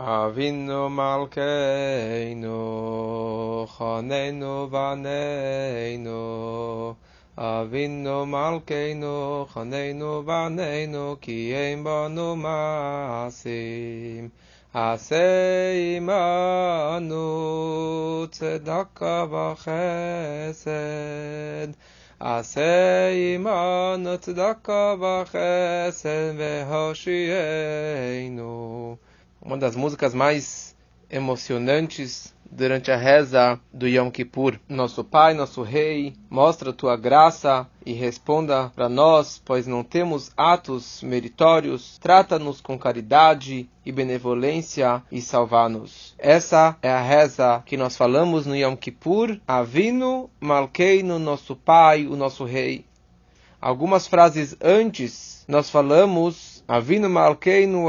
а вин ну малькей ну хо נей ну ва נей ну а вин ну малькей ну хо נей ну ва נей ну קייין בונע מאסים אסיי Uma das músicas mais emocionantes durante a reza do Yom Kippur. Nosso Pai, nosso Rei, mostra tua graça e responda para nós, pois não temos atos meritórios. Trata-nos com caridade e benevolência e salva-nos. Essa é a reza que nós falamos no Yom Kippur. Avino Malkeino, nosso Pai, o nosso Rei. Algumas frases antes nós falamos Avinu Malkeinu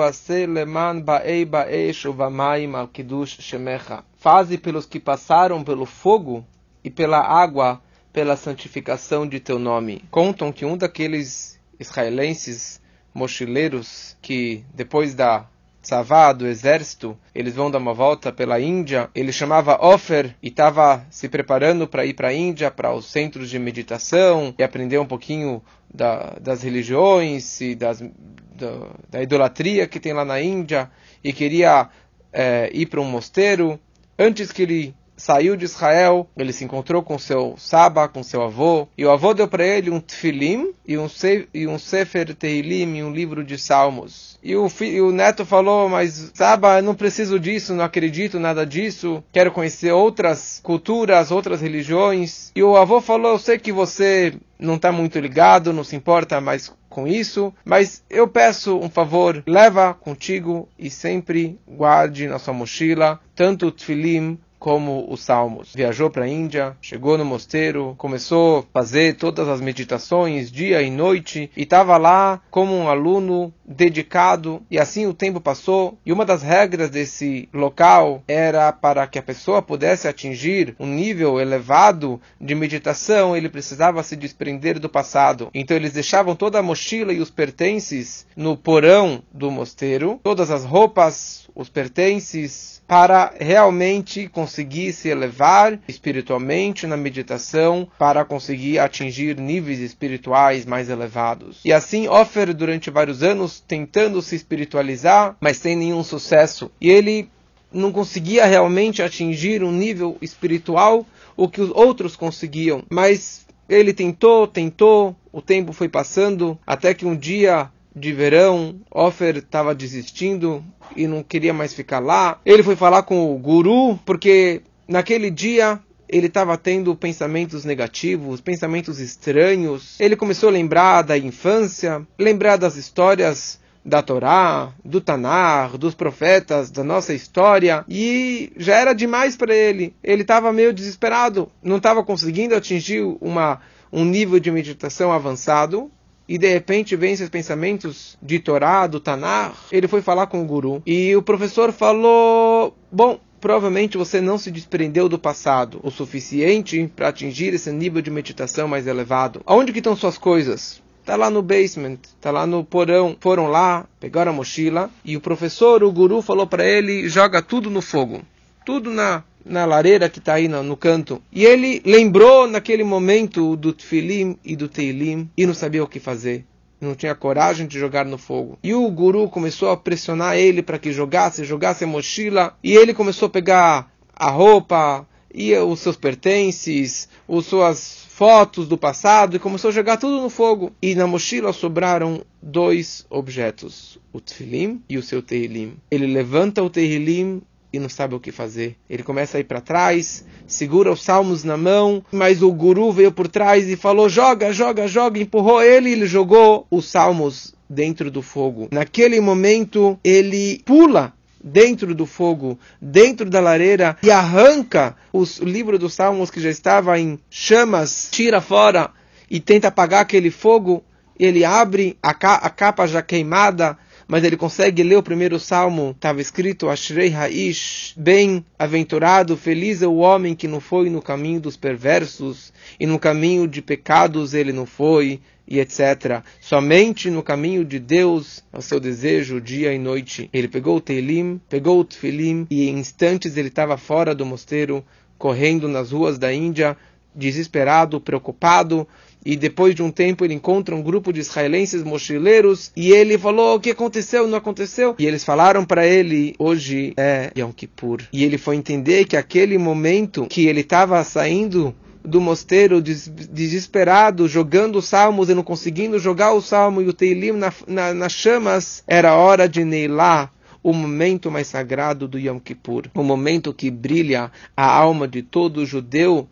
Leman Ba'ei Ba'esh Uvamayim Al Shemecha. Faze pelos que passaram pelo fogo e pela água pela santificação de teu nome. Contam que um daqueles israelenses mochileiros que depois da Tzavá, do exército, eles vão dar uma volta pela Índia. Ele chamava Ofer e estava se preparando para ir para a Índia, para os centros de meditação e aprender um pouquinho da, das religiões e das, da, da, idolatria que tem lá na Índia e queria é, ir para um mosteiro. Antes que ele saiu de Israel, ele se encontrou com seu Saba, com seu avô, e o avô deu para ele um Tfilim e um, e um Sefer Tehilim, um livro de salmos. E o, e o neto falou, mas Saba, eu não preciso disso, não acredito nada disso, quero conhecer outras culturas, outras religiões. E o avô falou, eu sei que você não está muito ligado, não se importa mais com isso, mas eu peço um favor, leva contigo e sempre guarde na sua mochila tanto o Tfilim como os salmos. Viajou para a Índia, chegou no mosteiro, começou a fazer todas as meditações dia e noite e estava lá como um aluno dedicado e assim o tempo passou e uma das regras desse local era para que a pessoa pudesse atingir um nível elevado de meditação, ele precisava se desprender do passado. Então eles deixavam toda a mochila e os pertences no porão do mosteiro, todas as roupas, os pertences para realmente conseguir se elevar espiritualmente na meditação, para conseguir atingir níveis espirituais mais elevados. E assim, Offer, durante vários anos, tentando se espiritualizar, mas sem nenhum sucesso. E ele não conseguia realmente atingir um nível espiritual o que os outros conseguiam. Mas ele tentou, tentou, o tempo foi passando, até que um dia de verão, Offer estava desistindo e não queria mais ficar lá. Ele foi falar com o guru, porque naquele dia ele estava tendo pensamentos negativos, pensamentos estranhos. Ele começou a lembrar da infância, lembrar das histórias da Torá, do Tanar, dos profetas, da nossa história, e já era demais para ele. Ele estava meio desesperado, não estava conseguindo atingir uma, um nível de meditação avançado, e de repente vem esses pensamentos de Torá, do Tanar, ele foi falar com o guru. E o professor falou: Bom, provavelmente você não se desprendeu do passado o suficiente para atingir esse nível de meditação mais elevado. Aonde que estão suas coisas? Tá lá no basement, tá lá no porão. Foram lá, pegaram a mochila e o professor, o guru, falou para ele: joga tudo no fogo, tudo na na lareira que está aí no, no, canto. E ele lembrou naquele momento do Tfilim e do Teilim e não sabia o que fazer. Não tinha coragem de jogar no fogo. E o guru começou a pressionar ele para que jogasse, jogasse a mochila. E ele começou a pegar a roupa e os seus pertences, as suas fotos do passado e começou a jogar tudo no fogo. E na mochila sobraram dois objetos, o Tfilim e o seu Teilim. Ele levanta o Teilim e não sabe o que fazer. Ele começa a ir para trás, segura os salmos na mão, mas o guru veio por trás e falou: joga, joga, joga, empurrou ele e ele jogou os salmos dentro do fogo. Naquele momento, ele pula dentro do fogo, dentro da lareira e arranca os, o livro dos salmos que já estava em chamas, tira fora e tenta apagar aquele fogo. Ele abre a, ca a capa já queimada mas ele consegue ler o primeiro salmo, estava escrito Ashrei Haish, bem-aventurado, feliz é o homem que não foi no caminho dos perversos, e no caminho de pecados ele não foi, e etc. Somente no caminho de Deus é o seu desejo dia e noite. Ele pegou o Teilim, pegou o Tfilim e em instantes ele estava fora do mosteiro, correndo nas ruas da Índia, desesperado, preocupado, e depois de um tempo ele encontra um grupo de israelenses mochileiros e ele falou o que aconteceu, não aconteceu. E eles falaram para ele, hoje é Yom Kippur. E ele foi entender que aquele momento que ele estava saindo do mosteiro desesperado, jogando salmos e não conseguindo jogar o salmo e o Teilim na, na, nas chamas, era hora de Neilá, o momento mais sagrado do Yom Kippur, o momento que brilha a alma de todo judeu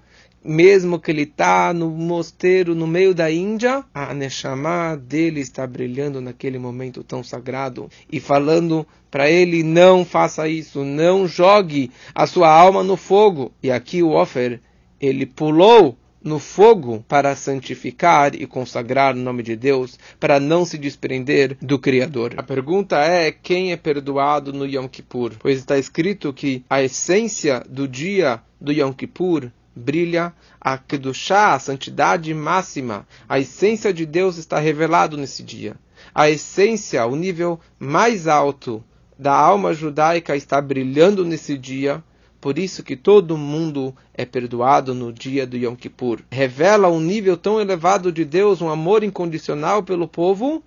mesmo que ele está no mosteiro no meio da Índia, a Neshama dele está brilhando naquele momento tão sagrado e falando para ele: não faça isso, não jogue a sua alma no fogo. E aqui o Ofer, ele pulou no fogo para santificar e consagrar o nome de Deus, para não se desprender do Criador. A pergunta é: quem é perdoado no Yom Kippur? Pois está escrito que a essência do dia do Yom Kippur brilha a Kedushá, a santidade máxima, a essência de Deus está revelado nesse dia. A essência, o nível mais alto da alma judaica está brilhando nesse dia, por isso que todo mundo é perdoado no dia do Yom Kippur. Revela um nível tão elevado de Deus, um amor incondicional pelo povo,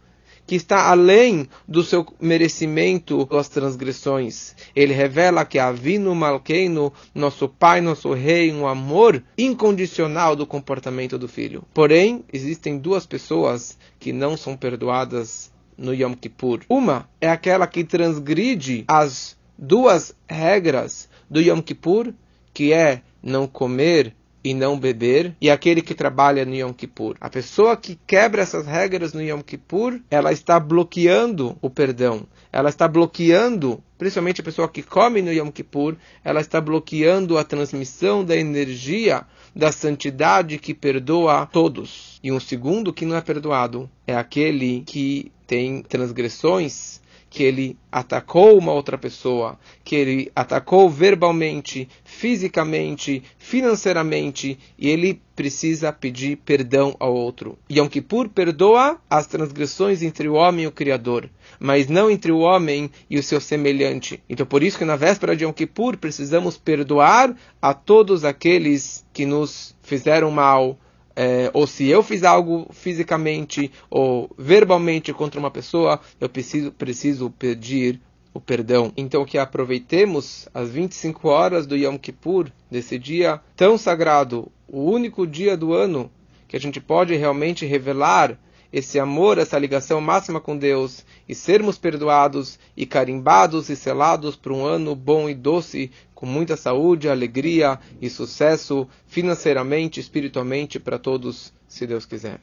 que está além do seu merecimento das transgressões. Ele revela que Avino Malkeino, nosso pai, nosso rei, um amor incondicional do comportamento do filho. Porém, existem duas pessoas que não são perdoadas no Yom Kippur. Uma é aquela que transgride as duas regras do Yom Kippur, que é não comer e não beber, e aquele que trabalha no Yom Kippur. A pessoa que quebra essas regras no Yom Kippur, ela está bloqueando o perdão. Ela está bloqueando, principalmente a pessoa que come no Yom Kippur, ela está bloqueando a transmissão da energia da santidade que perdoa a todos. E um segundo que não é perdoado é aquele que tem transgressões que ele atacou uma outra pessoa, que ele atacou verbalmente, fisicamente, financeiramente, e ele precisa pedir perdão ao outro. Yom Kippur perdoa as transgressões entre o homem e o Criador, mas não entre o homem e o seu semelhante. Então, por isso que na véspera de Yom Kippur precisamos perdoar a todos aqueles que nos fizeram mal, é, ou se eu fiz algo fisicamente ou verbalmente contra uma pessoa, eu preciso, preciso pedir o perdão. Então que aproveitemos as 25 horas do Yom Kippur, desse dia tão sagrado, o único dia do ano que a gente pode realmente revelar esse amor, essa ligação máxima com Deus e sermos perdoados e carimbados e selados por um ano bom e doce, com muita saúde, alegria e sucesso financeiramente, espiritualmente para todos, se Deus quiser.